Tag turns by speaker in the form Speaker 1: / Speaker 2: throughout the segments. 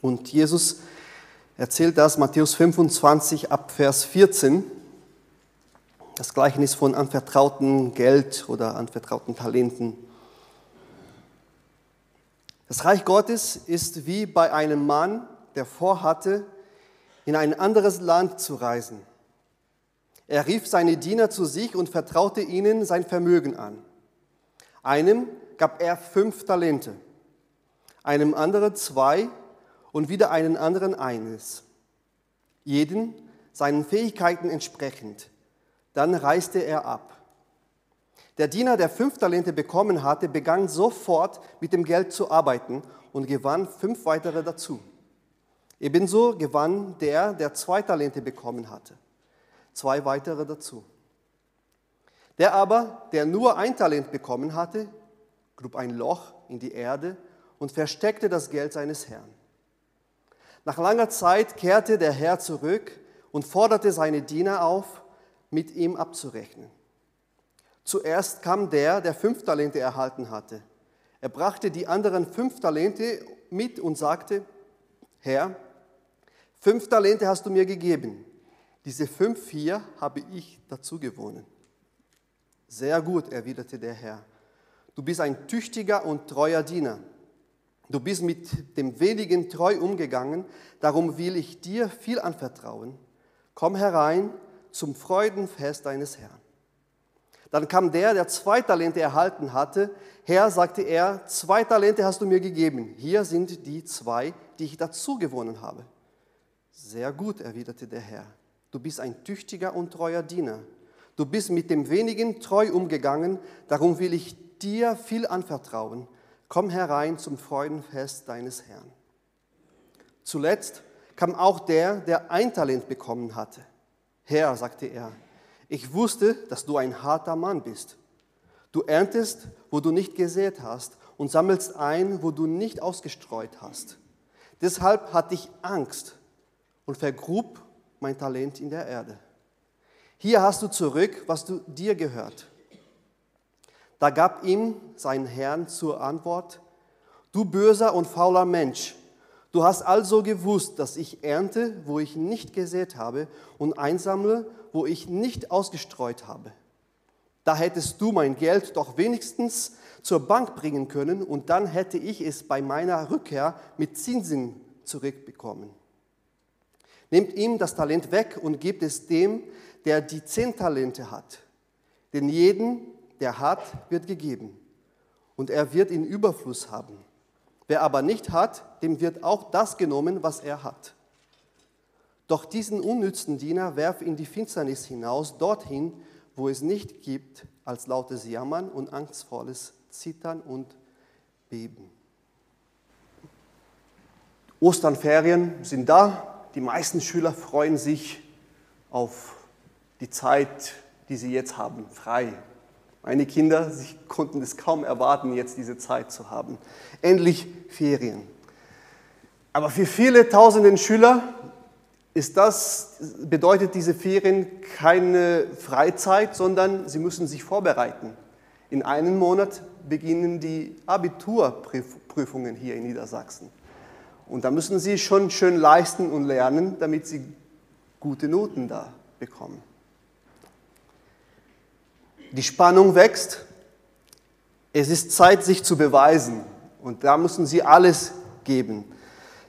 Speaker 1: Und Jesus erzählt das, Matthäus 25 ab Vers 14, das Gleichnis von anvertrauten Geld oder anvertrauten Talenten. Das Reich Gottes ist wie bei einem Mann, der vorhatte, in ein anderes Land zu reisen. Er rief seine Diener zu sich und vertraute ihnen sein Vermögen an. Einem gab er fünf Talente, einem anderen zwei und wieder einen anderen eines. Jeden seinen Fähigkeiten entsprechend. Dann reiste er ab. Der Diener, der fünf Talente bekommen hatte, begann sofort mit dem Geld zu arbeiten und gewann fünf weitere dazu. Ebenso gewann der, der zwei Talente bekommen hatte, zwei weitere dazu. Der aber, der nur ein Talent bekommen hatte, grub ein Loch in die Erde und versteckte das Geld seines Herrn. Nach langer Zeit kehrte der Herr zurück und forderte seine Diener auf, mit ihm abzurechnen. Zuerst kam der, der fünf Talente erhalten hatte. Er brachte die anderen fünf Talente mit und sagte, Herr, fünf Talente hast du mir gegeben. Diese fünf hier habe ich dazu gewonnen. Sehr gut, erwiderte der Herr. Du bist ein tüchtiger und treuer Diener. Du bist mit dem wenigen treu umgegangen, darum will ich dir viel anvertrauen. Komm herein zum Freudenfest deines Herrn. Dann kam der, der zwei Talente erhalten hatte. Herr, sagte er, zwei Talente hast du mir gegeben. Hier sind die zwei, die ich dazu gewonnen habe. Sehr gut, erwiderte der Herr. Du bist ein tüchtiger und treuer Diener. Du bist mit dem wenigen treu umgegangen, darum will ich dir viel anvertrauen. Komm herein zum Freudenfest deines Herrn. Zuletzt kam auch der, der ein Talent bekommen hatte. Herr, sagte er, ich wusste, dass du ein harter Mann bist. Du erntest, wo du nicht gesät hast und sammelst ein, wo du nicht ausgestreut hast. Deshalb hatte ich Angst und vergrub mein Talent in der Erde. Hier hast du zurück, was du dir gehört. Da gab ihm sein Herrn zur Antwort, du böser und fauler Mensch, du hast also gewusst, dass ich ernte, wo ich nicht gesät habe und einsammle, wo ich nicht ausgestreut habe. Da hättest du mein Geld doch wenigstens zur Bank bringen können und dann hätte ich es bei meiner Rückkehr mit Zinsen zurückbekommen. Nehmt ihm das Talent weg und gebt es dem, der die zehn Talente hat. Denn jeden, der hat, wird gegeben. Und er wird in Überfluss haben. Wer aber nicht hat, dem wird auch das genommen, was er hat. Doch diesen unnützen Diener werf in die Finsternis hinaus, dorthin, wo es nicht gibt, als lautes Jammern und angstvolles Zittern und Beben. Osternferien sind da. Die meisten Schüler freuen sich auf die Zeit, die sie jetzt haben, frei. Meine Kinder, sie konnten es kaum erwarten, jetzt diese Zeit zu haben. Endlich Ferien. Aber für viele tausenden Schüler ist das, bedeutet diese Ferien keine Freizeit, sondern sie müssen sich vorbereiten. In einem Monat beginnen die Abiturprüfungen hier in Niedersachsen. Und da müssen sie schon schön leisten und lernen, damit sie gute Noten da bekommen. Die Spannung wächst. Es ist Zeit, sich zu beweisen. Und da müssen sie alles geben.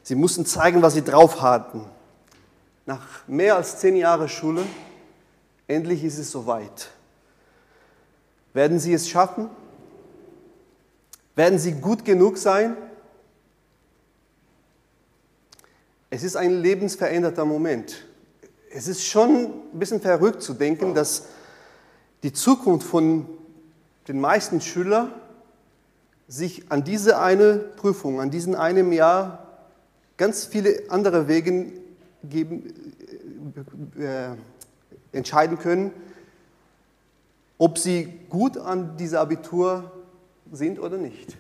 Speaker 1: Sie müssen zeigen, was sie drauf hatten nach mehr als zehn Jahren Schule, endlich ist es soweit. Werden Sie es schaffen? Werden Sie gut genug sein? Es ist ein lebensveränderter Moment. Es ist schon ein bisschen verrückt zu denken, dass die Zukunft von den meisten Schülern sich an diese eine Prüfung, an diesen einem Jahr ganz viele andere Wege geben, äh, äh, entscheiden können, ob sie gut an dieser Abitur sind oder nicht.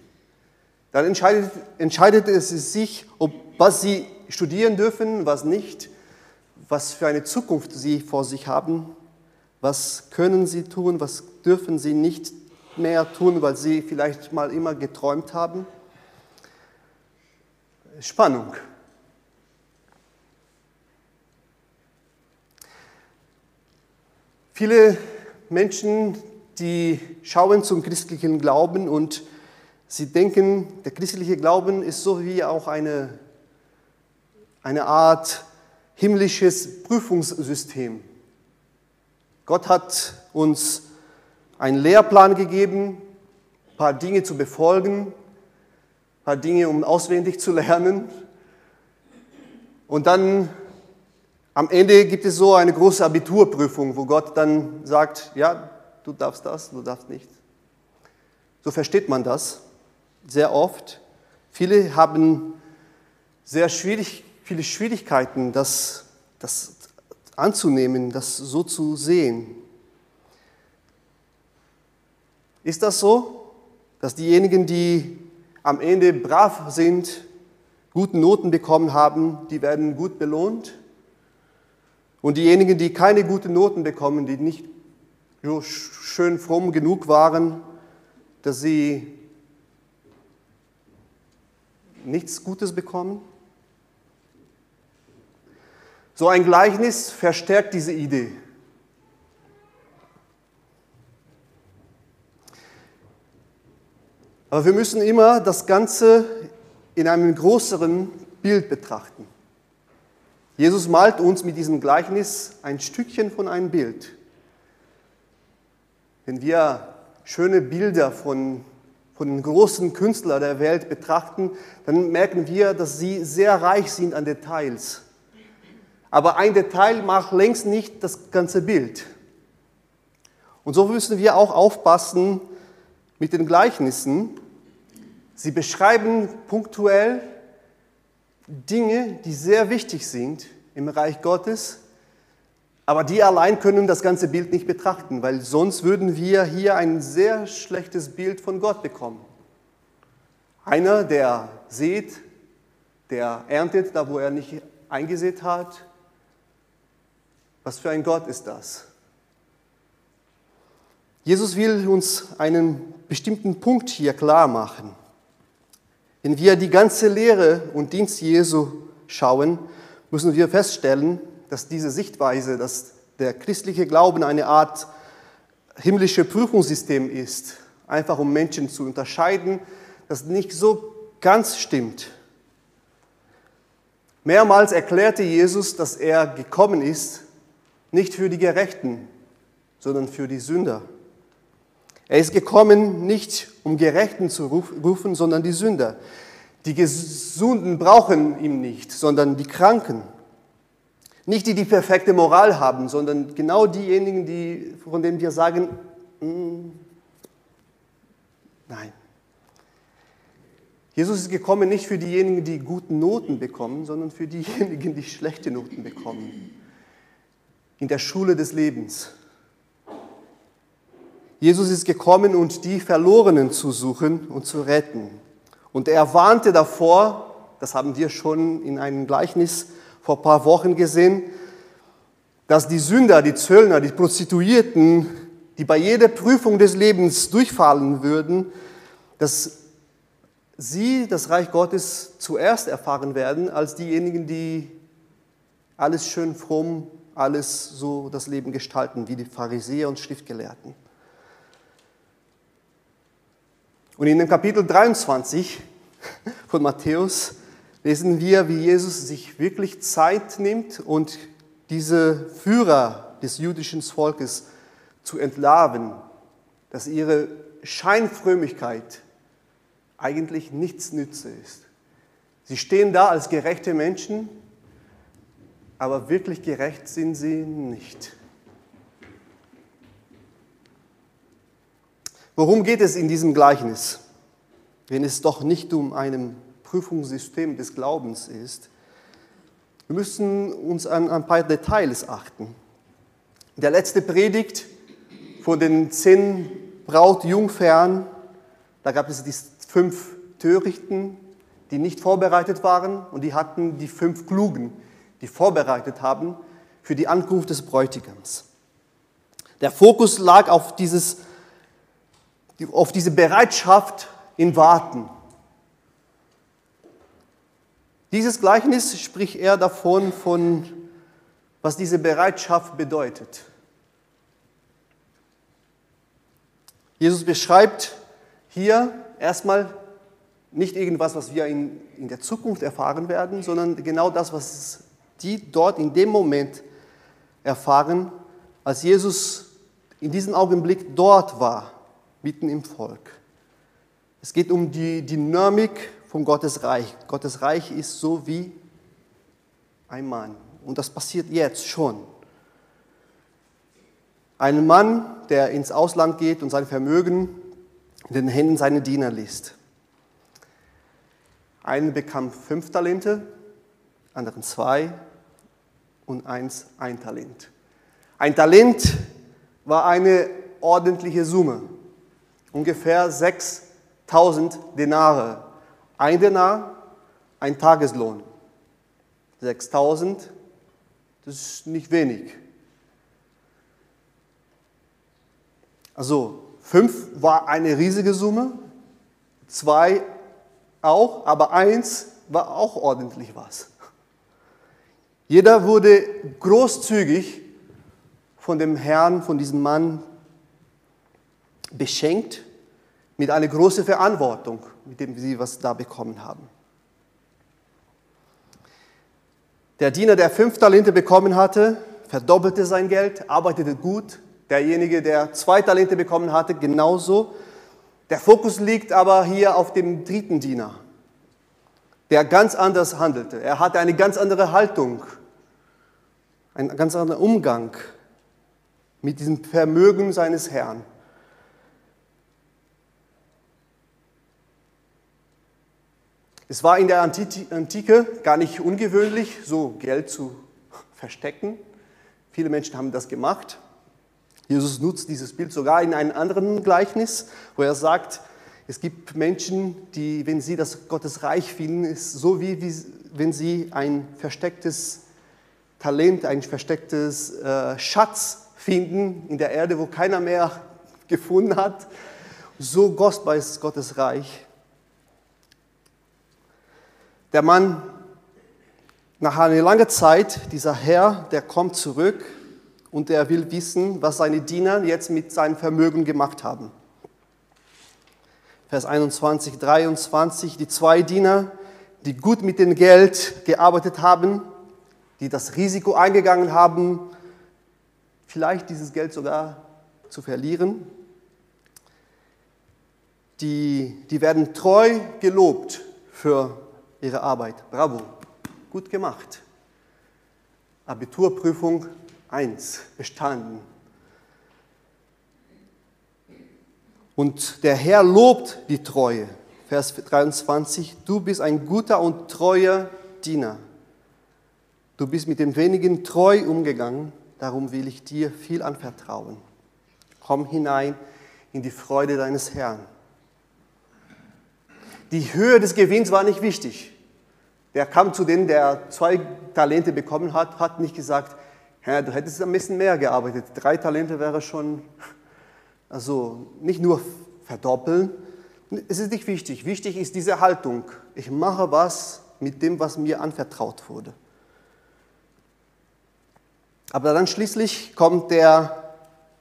Speaker 1: Dann entscheidet, entscheidet es sich, ob, was sie studieren dürfen, was nicht, was für eine Zukunft sie vor sich haben, was können sie tun, was dürfen sie nicht mehr tun, weil sie vielleicht mal immer geträumt haben? Spannung. Viele Menschen, die schauen zum christlichen Glauben und sie denken, der christliche Glauben ist so wie auch eine, eine Art himmlisches Prüfungssystem. Gott hat uns einen Lehrplan gegeben, ein paar Dinge zu befolgen, ein paar Dinge, um auswendig zu lernen. Und dann am Ende gibt es so eine große Abiturprüfung, wo Gott dann sagt, ja, du darfst das, du darfst nicht. So versteht man das sehr oft. Viele haben sehr schwierig, viele Schwierigkeiten, das, das anzunehmen, das so zu sehen. Ist das so, dass diejenigen, die am Ende brav sind, gute Noten bekommen haben, die werden gut belohnt? Und diejenigen, die keine guten Noten bekommen, die nicht so schön fromm genug waren, dass sie nichts Gutes bekommen? So ein Gleichnis verstärkt diese Idee. Aber wir müssen immer das Ganze in einem größeren Bild betrachten. Jesus malt uns mit diesem Gleichnis ein Stückchen von einem Bild. Wenn wir schöne Bilder von, von den großen Künstlern der Welt betrachten, dann merken wir, dass sie sehr reich sind an Details. Aber ein Detail macht längst nicht das ganze Bild. Und so müssen wir auch aufpassen mit den Gleichnissen. Sie beschreiben punktuell Dinge, die sehr wichtig sind im Reich Gottes, aber die allein können das ganze Bild nicht betrachten, weil sonst würden wir hier ein sehr schlechtes Bild von Gott bekommen. Einer, der sät, der erntet da, wo er nicht eingesät hat. Was für ein Gott ist das? Jesus will uns einen bestimmten Punkt hier klar machen. Wenn wir die ganze Lehre und Dienst Jesu schauen, müssen wir feststellen, dass diese Sichtweise, dass der christliche Glauben eine Art himmlische Prüfungssystem ist, einfach um Menschen zu unterscheiden, das nicht so ganz stimmt. Mehrmals erklärte Jesus, dass er gekommen ist, nicht für die Gerechten, sondern für die Sünder. Er ist gekommen, nicht um Gerechten zu rufen, sondern die Sünder. Die Gesunden brauchen ihn nicht, sondern die Kranken. Nicht die, die perfekte Moral haben, sondern genau diejenigen, die, von denen wir sagen, mm, nein. Jesus ist gekommen nicht für diejenigen, die gute Noten bekommen, sondern für diejenigen, die schlechte Noten bekommen. In der Schule des Lebens. Jesus ist gekommen, um die Verlorenen zu suchen und zu retten. Und er warnte davor, das haben wir schon in einem Gleichnis vor ein paar Wochen gesehen, dass die Sünder, die Zöllner, die Prostituierten, die bei jeder Prüfung des Lebens durchfallen würden, dass sie das Reich Gottes zuerst erfahren werden, als diejenigen, die alles schön fromm, alles so das Leben gestalten, wie die Pharisäer und Schriftgelehrten. Und in dem Kapitel 23 von Matthäus lesen wir, wie Jesus sich wirklich Zeit nimmt und diese Führer des jüdischen Volkes zu entlarven, dass ihre Scheinfrömmigkeit eigentlich nichts nütze ist. Sie stehen da als gerechte Menschen, aber wirklich gerecht sind sie nicht. Worum geht es in diesem Gleichnis, wenn es doch nicht um ein Prüfungssystem des Glaubens ist? Wir müssen uns an ein paar Details achten. Der letzte Predigt von den zehn Brautjungfern, da gab es die fünf Törichten, die nicht vorbereitet waren, und die hatten die fünf Klugen, die vorbereitet haben für die Ankunft des Bräutigams. Der Fokus lag auf dieses auf diese Bereitschaft in Warten. Dieses Gleichnis spricht eher davon, von, was diese Bereitschaft bedeutet. Jesus beschreibt hier erstmal nicht irgendwas, was wir in, in der Zukunft erfahren werden, sondern genau das, was die dort in dem Moment erfahren, als Jesus in diesem Augenblick dort war, mitten im Volk. Es geht um die Dynamik von Gottes Reich. Gottes Reich ist so wie ein Mann. Und das passiert jetzt schon. Ein Mann, der ins Ausland geht und sein Vermögen in den Händen seiner Diener liest. Einen bekam fünf Talente, anderen zwei und eins ein Talent. Ein Talent war eine ordentliche Summe, ungefähr 6000 Denare. Ein Denar, ein Tageslohn. 6000, das ist nicht wenig. Also fünf war eine riesige Summe, zwei auch, aber eins war auch ordentlich was. Jeder wurde großzügig von dem Herrn, von diesem Mann beschenkt mit einer großen Verantwortung, mit dem sie was da bekommen haben. Der Diener, der fünf Talente bekommen hatte, verdoppelte sein Geld, arbeitete gut. Derjenige, der zwei Talente bekommen hatte, genauso. Der Fokus liegt aber hier auf dem dritten Diener, der ganz anders handelte. Er hatte eine ganz andere Haltung, einen ganz anderen Umgang mit diesem Vermögen seines Herrn. Es war in der Antike gar nicht ungewöhnlich, so Geld zu verstecken. Viele Menschen haben das gemacht. Jesus nutzt dieses Bild sogar in einem anderen Gleichnis, wo er sagt, es gibt Menschen, die, wenn sie das Gottes Reich finden, ist so wie, wie wenn sie ein verstecktes Talent, ein verstecktes äh, Schatz finden in der Erde, wo keiner mehr gefunden hat. So kostbar ist Gottes Reich. Der Mann, nach einer langen Zeit, dieser Herr, der kommt zurück und er will wissen, was seine Diener jetzt mit seinem Vermögen gemacht haben. Vers 21, 23, die zwei Diener, die gut mit dem Geld gearbeitet haben, die das Risiko eingegangen haben, vielleicht dieses Geld sogar zu verlieren, die, die werden treu gelobt für ihre Arbeit. Bravo, gut gemacht. Abiturprüfung 1 bestanden. Und der Herr lobt die Treue. Vers 23, du bist ein guter und treuer Diener. Du bist mit den wenigen treu umgegangen, darum will ich dir viel anvertrauen. Komm hinein in die Freude deines Herrn. Die Höhe des Gewinns war nicht wichtig. Der kam zu denen, der zwei Talente bekommen hat, hat nicht gesagt, Herr, du hättest ein bisschen mehr gearbeitet. Drei Talente wäre schon, also nicht nur verdoppeln. Es ist nicht wichtig. Wichtig ist diese Haltung. Ich mache was mit dem, was mir anvertraut wurde. Aber dann schließlich kommt der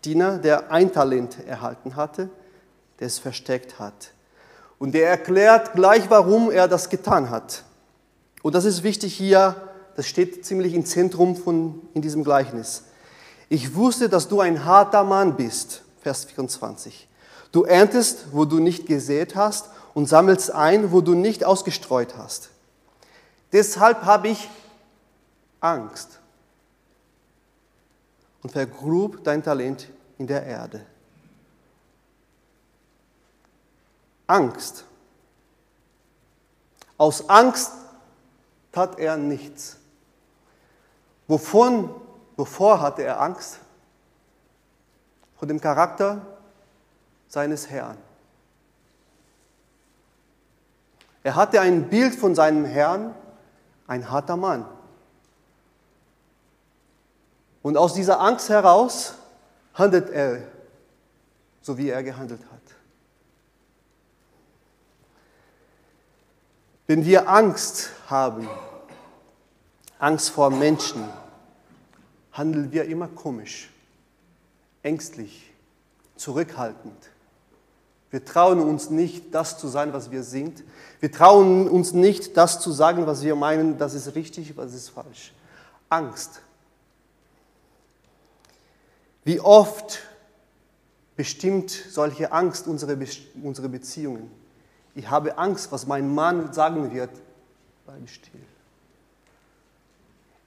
Speaker 1: Diener, der ein Talent erhalten hatte, der es versteckt hat. Und der erklärt gleich, warum er das getan hat. Und das ist wichtig hier, das steht ziemlich im Zentrum von, in diesem Gleichnis. Ich wusste, dass du ein harter Mann bist, Vers 24. Du erntest, wo du nicht gesät hast und sammelst ein, wo du nicht ausgestreut hast. Deshalb habe ich Angst und vergrub dein Talent in der Erde. Angst. Aus Angst tat er nichts. Wovon, wovor hatte er Angst? Vor dem Charakter seines Herrn. Er hatte ein Bild von seinem Herrn, ein harter Mann. Und aus dieser Angst heraus handelt er, so wie er gehandelt hat. Wenn wir Angst haben, Angst vor Menschen, handeln wir immer komisch, ängstlich, zurückhaltend. Wir trauen uns nicht, das zu sein, was wir sind. Wir trauen uns nicht, das zu sagen, was wir meinen, das ist richtig, was ist falsch. Angst. Wie oft bestimmt solche Angst unsere, Be unsere Beziehungen? Ich habe Angst, was mein Mann sagen wird, bleib still.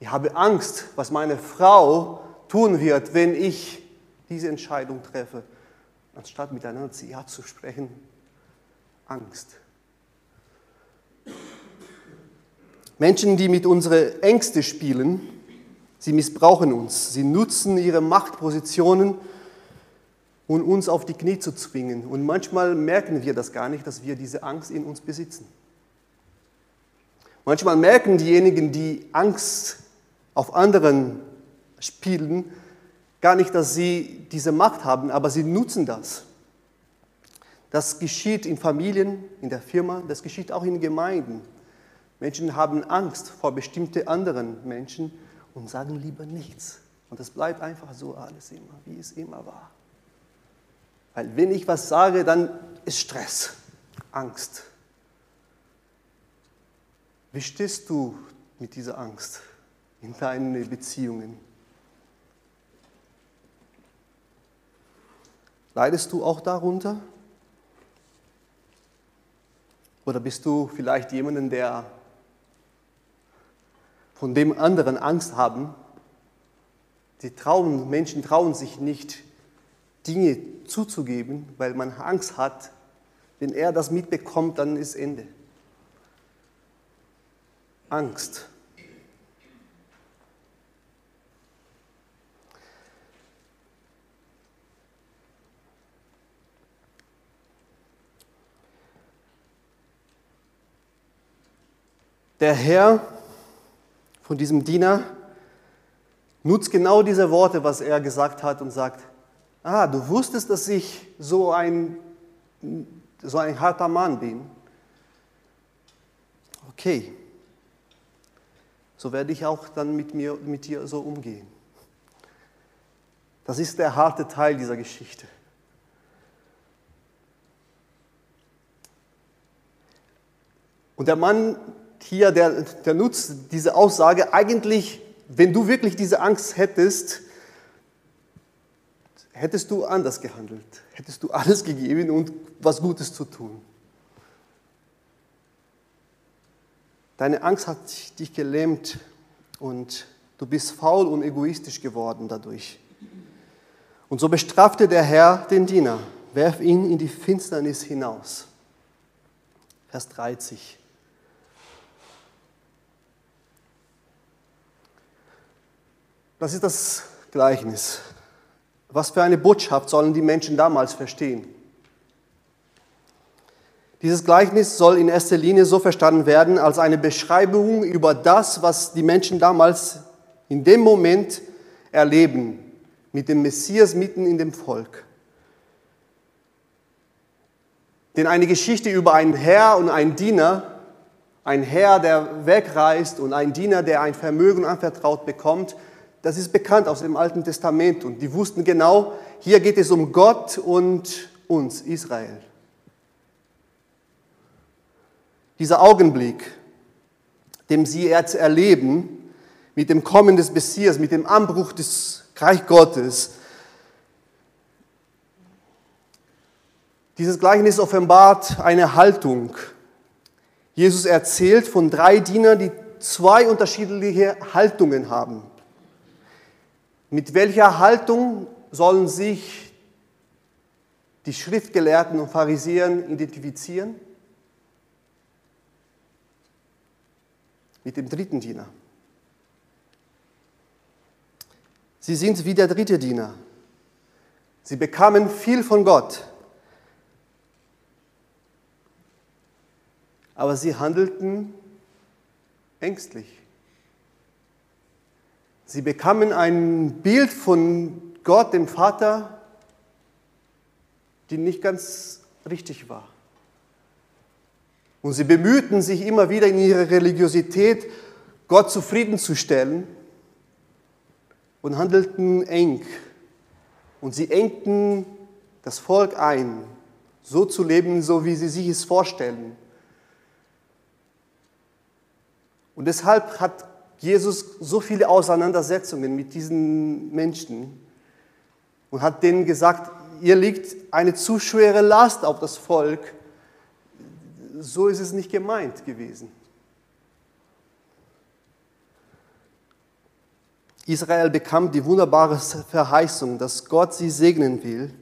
Speaker 1: Ich habe Angst, was meine Frau tun wird, wenn ich diese Entscheidung treffe anstatt miteinander zu Ja zu sprechen, Angst. Menschen, die mit unseren Ängsten spielen, sie missbrauchen uns. Sie nutzen ihre Machtpositionen, um uns auf die Knie zu zwingen. Und manchmal merken wir das gar nicht, dass wir diese Angst in uns besitzen. Manchmal merken diejenigen, die Angst auf anderen spielen, gar nicht, dass sie diese Macht haben, aber sie nutzen das. Das geschieht in Familien, in der Firma, das geschieht auch in Gemeinden. Menschen haben Angst vor bestimmten anderen Menschen und sagen lieber nichts. Und es bleibt einfach so alles immer, wie es immer war. Weil wenn ich was sage, dann ist Stress, Angst. Wie stehst du mit dieser Angst in deinen Beziehungen? Leidest du auch darunter? Oder bist du vielleicht jemanden, der von dem anderen Angst haben? Die trauen, Menschen trauen sich nicht, Dinge zuzugeben, weil man Angst hat, wenn er das mitbekommt, dann ist Ende. Angst. Der Herr von diesem Diener nutzt genau diese Worte, was er gesagt hat und sagt, ah, du wusstest, dass ich so ein, so ein harter Mann bin. Okay, so werde ich auch dann mit, mir, mit dir so umgehen. Das ist der harte Teil dieser Geschichte. Und der Mann hier, der, der nutzt diese Aussage eigentlich, wenn du wirklich diese Angst hättest, hättest du anders gehandelt, hättest du alles gegeben und was Gutes zu tun. Deine Angst hat dich gelähmt und du bist faul und egoistisch geworden dadurch. Und so bestrafte der Herr den Diener, werf ihn in die Finsternis hinaus. Vers 30. Das ist das Gleichnis. Was für eine Botschaft sollen die Menschen damals verstehen? Dieses Gleichnis soll in erster Linie so verstanden werden als eine Beschreibung über das, was die Menschen damals in dem Moment erleben, mit dem Messias mitten in dem Volk. Denn eine Geschichte über einen Herr und einen Diener, ein Herr, der wegreist und ein Diener, der ein Vermögen anvertraut bekommt, das ist bekannt aus dem Alten Testament und die wussten genau, hier geht es um Gott und uns, Israel. Dieser Augenblick, den sie jetzt erleben, mit dem Kommen des Messias, mit dem Anbruch des Reich Gottes, dieses Gleichnis offenbart eine Haltung. Jesus erzählt von drei Dienern, die zwei unterschiedliche Haltungen haben. Mit welcher Haltung sollen sich die Schriftgelehrten und Pharisäer identifizieren? Mit dem dritten Diener. Sie sind wie der dritte Diener. Sie bekamen viel von Gott, aber sie handelten ängstlich. Sie bekamen ein Bild von Gott, dem Vater, die nicht ganz richtig war. Und sie bemühten sich immer wieder in ihrer Religiosität, Gott zufriedenzustellen und handelten eng. Und sie engten das Volk ein so zu leben, so wie sie sich es vorstellen. Und deshalb hat Jesus so viele Auseinandersetzungen mit diesen Menschen und hat denen gesagt, ihr liegt eine zu schwere Last auf das Volk. So ist es nicht gemeint gewesen. Israel bekam die wunderbare Verheißung, dass Gott sie segnen will,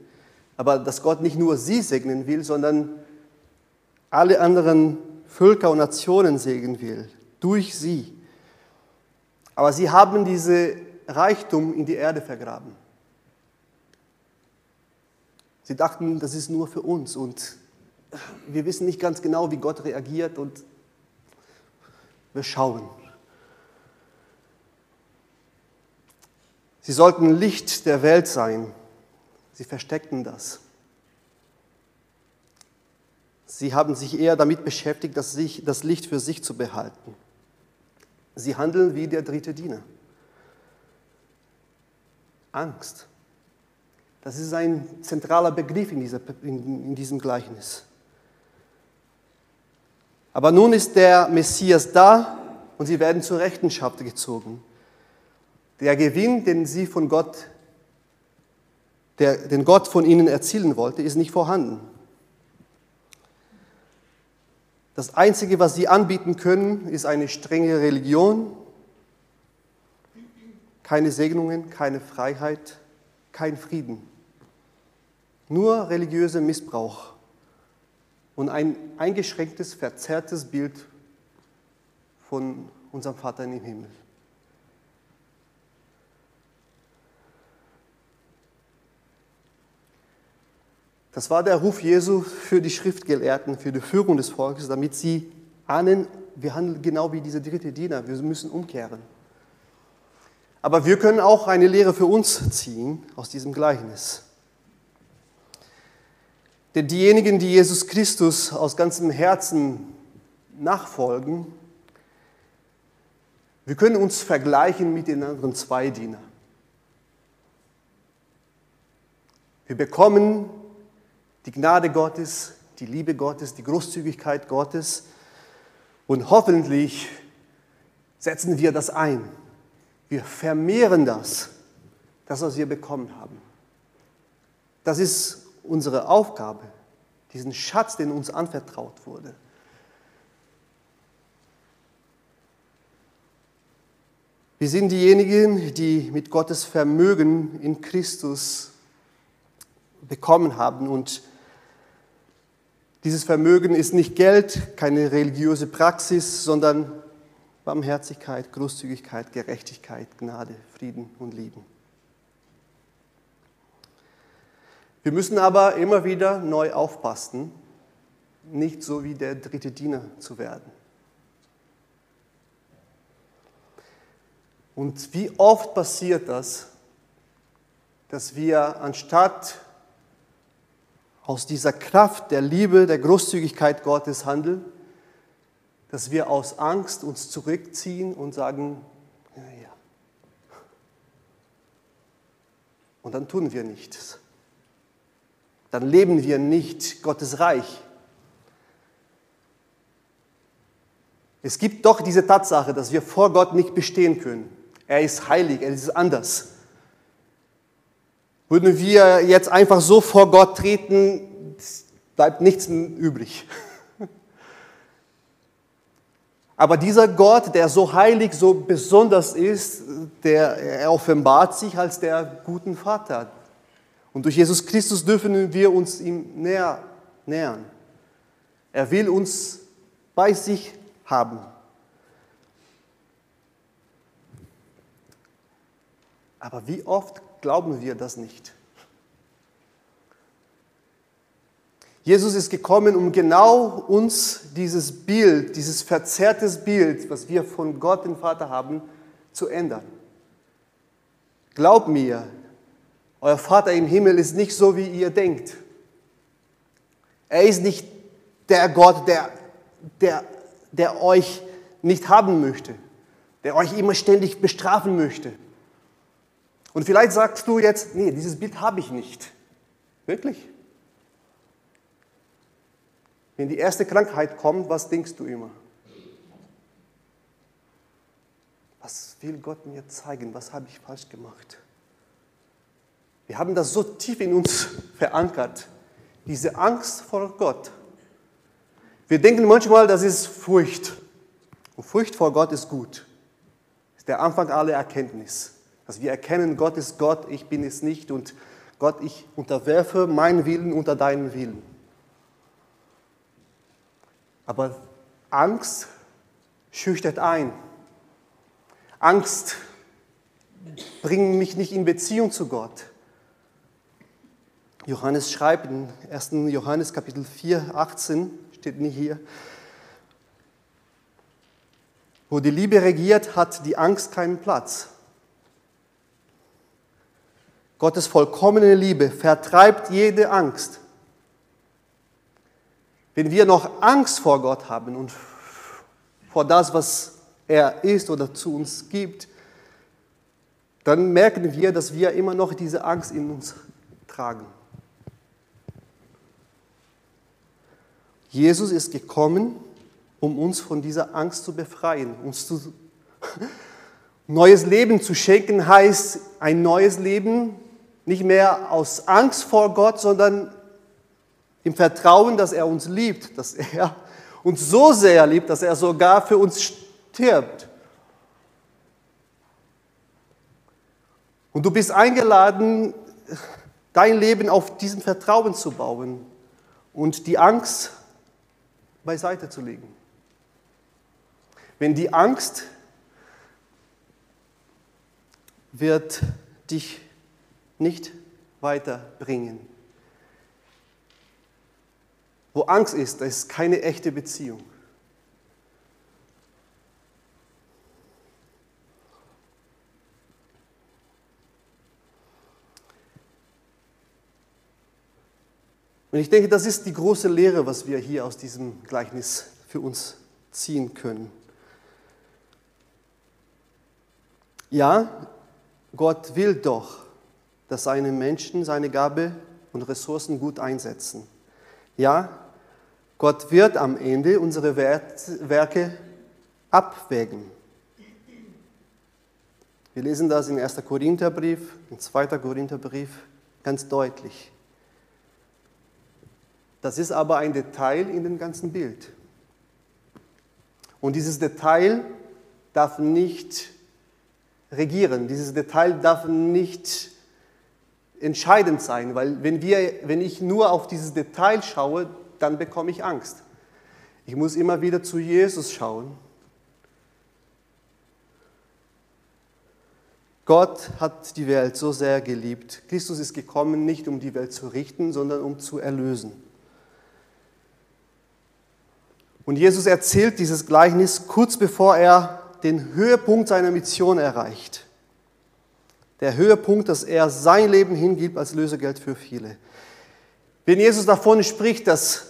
Speaker 1: aber dass Gott nicht nur sie segnen will, sondern alle anderen Völker und Nationen segnen will, durch sie. Aber sie haben diese Reichtum in die Erde vergraben. Sie dachten, das ist nur für uns und wir wissen nicht ganz genau, wie Gott reagiert und wir schauen. Sie sollten Licht der Welt sein. Sie versteckten das. Sie haben sich eher damit beschäftigt, das Licht für sich zu behalten. Sie handeln wie der dritte Diener. Angst. Das ist ein zentraler Begriff in, dieser, in, in diesem Gleichnis. Aber nun ist der Messias da und sie werden zur Rechenschaft gezogen. Der Gewinn, den sie von Gott, der, den Gott von ihnen erzielen wollte, ist nicht vorhanden. Das Einzige, was sie anbieten können, ist eine strenge Religion, keine Segnungen, keine Freiheit, kein Frieden. Nur religiöser Missbrauch und ein eingeschränktes, verzerrtes Bild von unserem Vater im Himmel. Das war der Ruf Jesu für die Schriftgelehrten, für die Führung des Volkes, damit sie ahnen, wir handeln genau wie diese dritte Diener, wir müssen umkehren. Aber wir können auch eine Lehre für uns ziehen aus diesem Gleichnis. Denn diejenigen, die Jesus Christus aus ganzem Herzen nachfolgen, wir können uns vergleichen mit den anderen zwei Dienern. Wir bekommen die Gnade Gottes, die Liebe Gottes, die Großzügigkeit Gottes. Und hoffentlich setzen wir das ein. Wir vermehren das, das, was wir bekommen haben. Das ist unsere Aufgabe, diesen Schatz, den uns anvertraut wurde. Wir sind diejenigen, die mit Gottes Vermögen in Christus bekommen haben und dieses Vermögen ist nicht Geld, keine religiöse Praxis, sondern Barmherzigkeit, Großzügigkeit, Gerechtigkeit, Gnade, Frieden und Lieben. Wir müssen aber immer wieder neu aufpassen, nicht so wie der dritte Diener zu werden. Und wie oft passiert das, dass wir anstatt aus dieser Kraft der Liebe, der Großzügigkeit Gottes handeln, dass wir aus Angst uns zurückziehen und sagen, ja, ja. Und dann tun wir nichts. Dann leben wir nicht Gottes Reich. Es gibt doch diese Tatsache, dass wir vor Gott nicht bestehen können. Er ist heilig, er ist anders. Würden wir jetzt einfach so vor Gott treten, bleibt nichts übrig. Aber dieser Gott, der so heilig, so besonders ist, der er offenbart sich als der guten Vater. Und durch Jesus Christus dürfen wir uns ihm näher nähern. Er will uns bei sich haben. Aber wie oft glauben wir das nicht. Jesus ist gekommen, um genau uns dieses Bild, dieses verzerrtes Bild, was wir von Gott, dem Vater haben, zu ändern. Glaubt mir, euer Vater im Himmel ist nicht so, wie ihr denkt. Er ist nicht der Gott, der, der, der euch nicht haben möchte, der euch immer ständig bestrafen möchte. Und vielleicht sagst du jetzt, nee, dieses Bild habe ich nicht. Wirklich? Wenn die erste Krankheit kommt, was denkst du immer? Was will Gott mir zeigen? Was habe ich falsch gemacht? Wir haben das so tief in uns verankert, diese Angst vor Gott. Wir denken manchmal, das ist Furcht. Und Furcht vor Gott ist gut. Ist der Anfang aller Erkenntnis. Dass wir erkennen, Gott ist Gott, ich bin es nicht und Gott, ich unterwerfe meinen Willen unter deinen Willen. Aber Angst schüchtert ein. Angst bringt mich nicht in Beziehung zu Gott. Johannes schreibt in 1. Johannes Kapitel 4, 18, steht nicht hier, wo die Liebe regiert, hat die Angst keinen Platz. Gottes vollkommene Liebe vertreibt jede Angst. Wenn wir noch Angst vor Gott haben und vor das, was er ist oder zu uns gibt, dann merken wir, dass wir immer noch diese Angst in uns tragen. Jesus ist gekommen, um uns von dieser Angst zu befreien, uns zu neues Leben zu schenken heißt ein neues Leben nicht mehr aus Angst vor Gott, sondern im Vertrauen, dass er uns liebt, dass er uns so sehr liebt, dass er sogar für uns stirbt. Und du bist eingeladen, dein Leben auf diesem Vertrauen zu bauen und die Angst beiseite zu legen. Wenn die Angst wird dich nicht weiterbringen. Wo Angst ist, da ist keine echte Beziehung. Und ich denke, das ist die große Lehre, was wir hier aus diesem Gleichnis für uns ziehen können. Ja, Gott will doch, dass seine Menschen seine Gabe und Ressourcen gut einsetzen. Ja, Gott wird am Ende unsere Werke abwägen. Wir lesen das in 1. Korintherbrief, im 2. Korintherbrief ganz deutlich. Das ist aber ein Detail in dem ganzen Bild. Und dieses Detail darf nicht regieren, dieses Detail darf nicht entscheidend sein, weil wenn, wir, wenn ich nur auf dieses Detail schaue, dann bekomme ich Angst. Ich muss immer wieder zu Jesus schauen. Gott hat die Welt so sehr geliebt. Christus ist gekommen, nicht um die Welt zu richten, sondern um zu erlösen. Und Jesus erzählt dieses Gleichnis kurz bevor er den Höhepunkt seiner Mission erreicht der Höhepunkt, dass er sein Leben hingibt als Lösegeld für viele. Wenn Jesus davon spricht, dass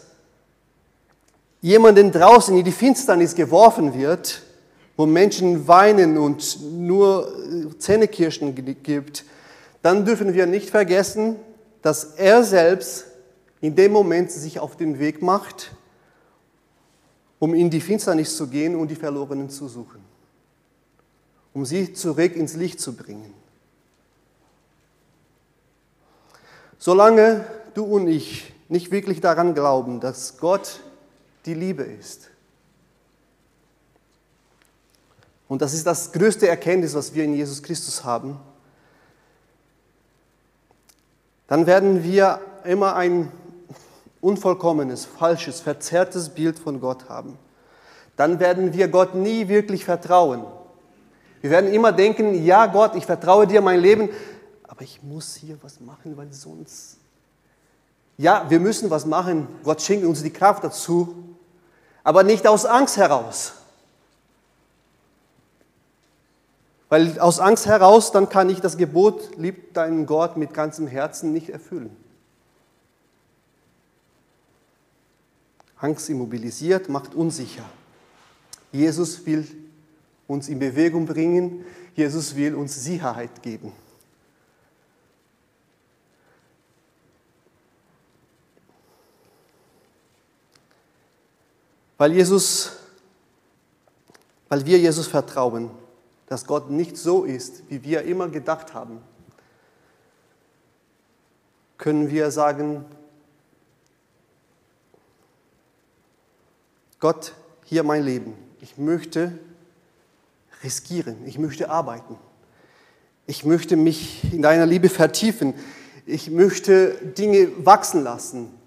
Speaker 1: jemanden draußen in die Finsternis geworfen wird, wo Menschen weinen und nur Zähnekirschen gibt, dann dürfen wir nicht vergessen, dass er selbst in dem Moment sich auf den Weg macht, um in die Finsternis zu gehen und die Verlorenen zu suchen, um sie zurück ins Licht zu bringen. Solange du und ich nicht wirklich daran glauben, dass Gott die Liebe ist, und das ist das größte Erkenntnis, was wir in Jesus Christus haben, dann werden wir immer ein unvollkommenes, falsches, verzerrtes Bild von Gott haben. Dann werden wir Gott nie wirklich vertrauen. Wir werden immer denken, ja Gott, ich vertraue dir mein Leben, aber ich muss hier was machen, weil sonst... Ja, wir müssen was machen. Gott schenkt uns die Kraft dazu, aber nicht aus Angst heraus. Weil aus Angst heraus, dann kann ich das Gebot, lieb deinen Gott mit ganzem Herzen nicht erfüllen. Angst immobilisiert, macht unsicher. Jesus will uns in Bewegung bringen. Jesus will uns Sicherheit geben. Weil Jesus, weil wir Jesus vertrauen, dass Gott nicht so ist, wie wir immer gedacht haben, können wir sagen, Gott, hier mein Leben. Ich möchte riskieren, ich möchte arbeiten. Ich möchte mich in deiner Liebe vertiefen. Ich möchte Dinge wachsen lassen.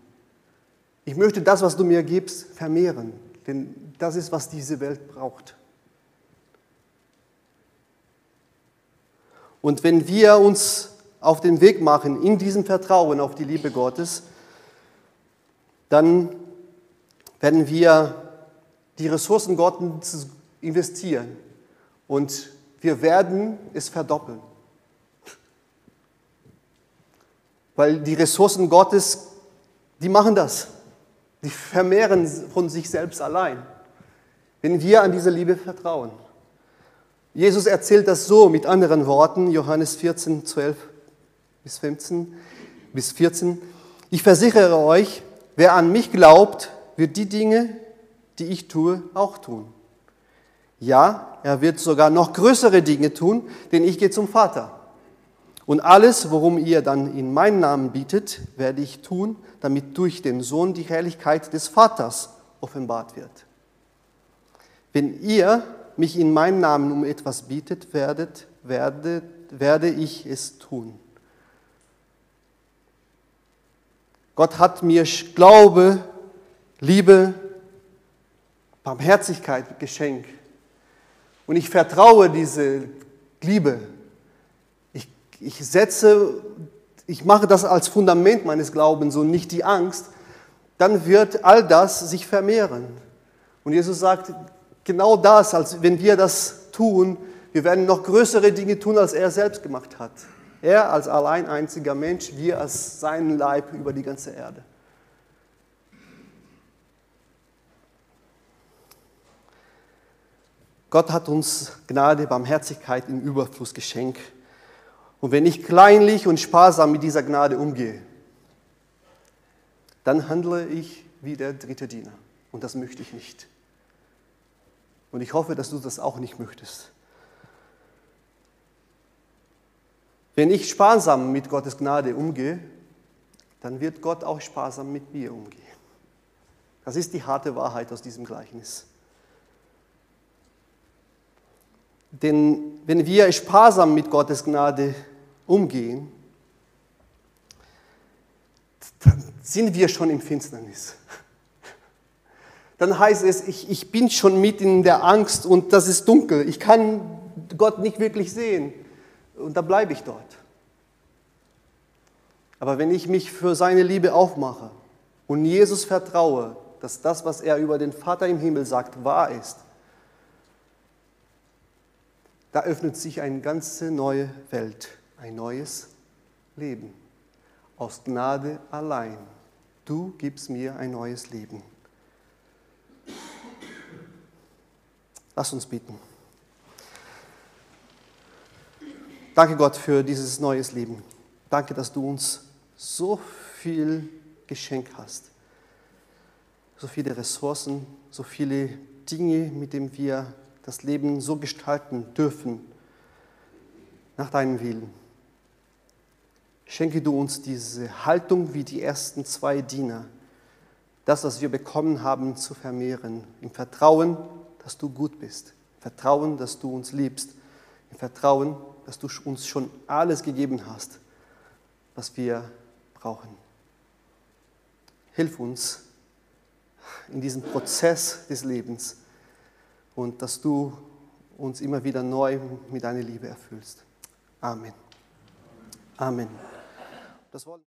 Speaker 1: Ich möchte das, was du mir gibst, vermehren. Denn das ist, was diese Welt braucht. Und wenn wir uns auf den Weg machen in diesem Vertrauen auf die Liebe Gottes, dann werden wir die Ressourcen Gottes investieren und wir werden es verdoppeln. Weil die Ressourcen Gottes, die machen das. Die vermehren von sich selbst allein, wenn wir an diese Liebe vertrauen. Jesus erzählt das so mit anderen Worten, Johannes 14, 12 bis 15 bis 14. Ich versichere euch, wer an mich glaubt, wird die Dinge, die ich tue, auch tun. Ja, er wird sogar noch größere Dinge tun, denn ich gehe zum Vater. Und alles, worum ihr dann in meinen Namen bietet, werde ich tun, damit durch den Sohn die Herrlichkeit des Vaters offenbart wird. Wenn ihr mich in meinen Namen um etwas bietet, werdet, werde, werde ich es tun. Gott hat mir Glaube, Liebe, Barmherzigkeit geschenkt. Und ich vertraue diese Liebe. Ich, setze, ich mache das als Fundament meines Glaubens und nicht die Angst. Dann wird all das sich vermehren. Und Jesus sagt, genau das, als wenn wir das tun, wir werden noch größere Dinge tun, als er selbst gemacht hat. Er als allein einziger Mensch, wir als sein Leib über die ganze Erde. Gott hat uns Gnade, Barmherzigkeit im Überfluss geschenkt. Und wenn ich kleinlich und sparsam mit dieser Gnade umgehe, dann handle ich wie der dritte Diener. Und das möchte ich nicht. Und ich hoffe, dass du das auch nicht möchtest. Wenn ich sparsam mit Gottes Gnade umgehe, dann wird Gott auch sparsam mit mir umgehen. Das ist die harte Wahrheit aus diesem Gleichnis. Denn wenn wir sparsam mit Gottes Gnade umgehen, dann sind wir schon im Finsternis. Dann heißt es, ich, ich bin schon mitten in der Angst und das ist dunkel. Ich kann Gott nicht wirklich sehen. Und da bleibe ich dort. Aber wenn ich mich für seine Liebe aufmache und Jesus vertraue, dass das, was er über den Vater im Himmel sagt, wahr ist, da öffnet sich eine ganze neue Welt, ein neues Leben. Aus Gnade allein. Du gibst mir ein neues Leben. Lass uns beten. Danke Gott für dieses neues Leben. Danke, dass du uns so viel Geschenk hast. So viele Ressourcen, so viele Dinge, mit denen wir das Leben so gestalten dürfen, nach deinem Willen. Schenke du uns diese Haltung wie die ersten zwei Diener, das, was wir bekommen haben, zu vermehren, im Vertrauen, dass du gut bist, im Vertrauen, dass du uns liebst, im Vertrauen, dass du uns schon alles gegeben hast, was wir brauchen. Hilf uns in diesem Prozess des Lebens und dass du uns immer wieder neu mit deiner Liebe erfüllst. Amen. Amen. تصوال